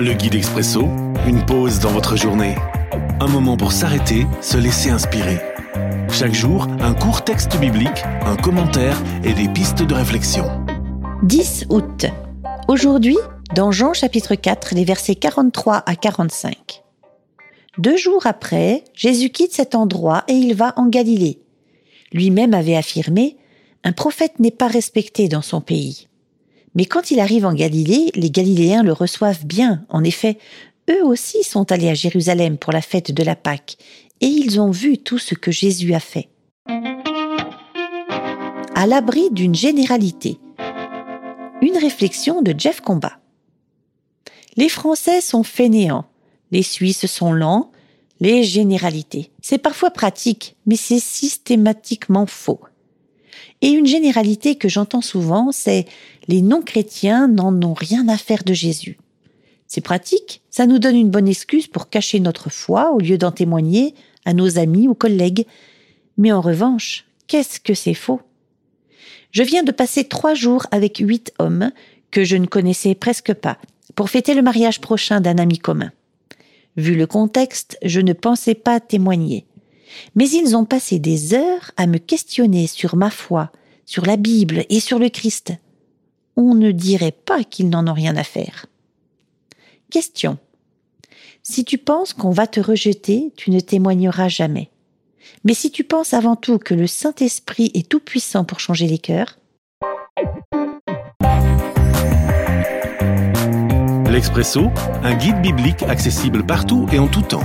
Le guide expresso, une pause dans votre journée. Un moment pour s'arrêter, se laisser inspirer. Chaque jour, un court texte biblique, un commentaire et des pistes de réflexion. 10 août. Aujourd'hui, dans Jean chapitre 4, les versets 43 à 45. Deux jours après, Jésus quitte cet endroit et il va en Galilée. Lui-même avait affirmé Un prophète n'est pas respecté dans son pays. Mais quand il arrive en Galilée, les Galiléens le reçoivent bien. En effet, eux aussi sont allés à Jérusalem pour la fête de la Pâque, et ils ont vu tout ce que Jésus a fait. À l'abri d'une généralité. Une réflexion de Jeff Combat. Les Français sont fainéants, les Suisses sont lents, les généralités. C'est parfois pratique, mais c'est systématiquement faux. Et une généralité que j'entends souvent, c'est les non-chrétiens n'en ont rien à faire de Jésus. C'est pratique, ça nous donne une bonne excuse pour cacher notre foi au lieu d'en témoigner à nos amis ou collègues. Mais en revanche, qu'est-ce que c'est faux? Je viens de passer trois jours avec huit hommes que je ne connaissais presque pas pour fêter le mariage prochain d'un ami commun. Vu le contexte, je ne pensais pas témoigner. Mais ils ont passé des heures à me questionner sur ma foi, sur la Bible et sur le Christ. On ne dirait pas qu'ils n'en ont rien à faire. Question. Si tu penses qu'on va te rejeter, tu ne témoigneras jamais. Mais si tu penses avant tout que le Saint-Esprit est tout puissant pour changer les cœurs, L'Expresso, un guide biblique accessible partout et en tout temps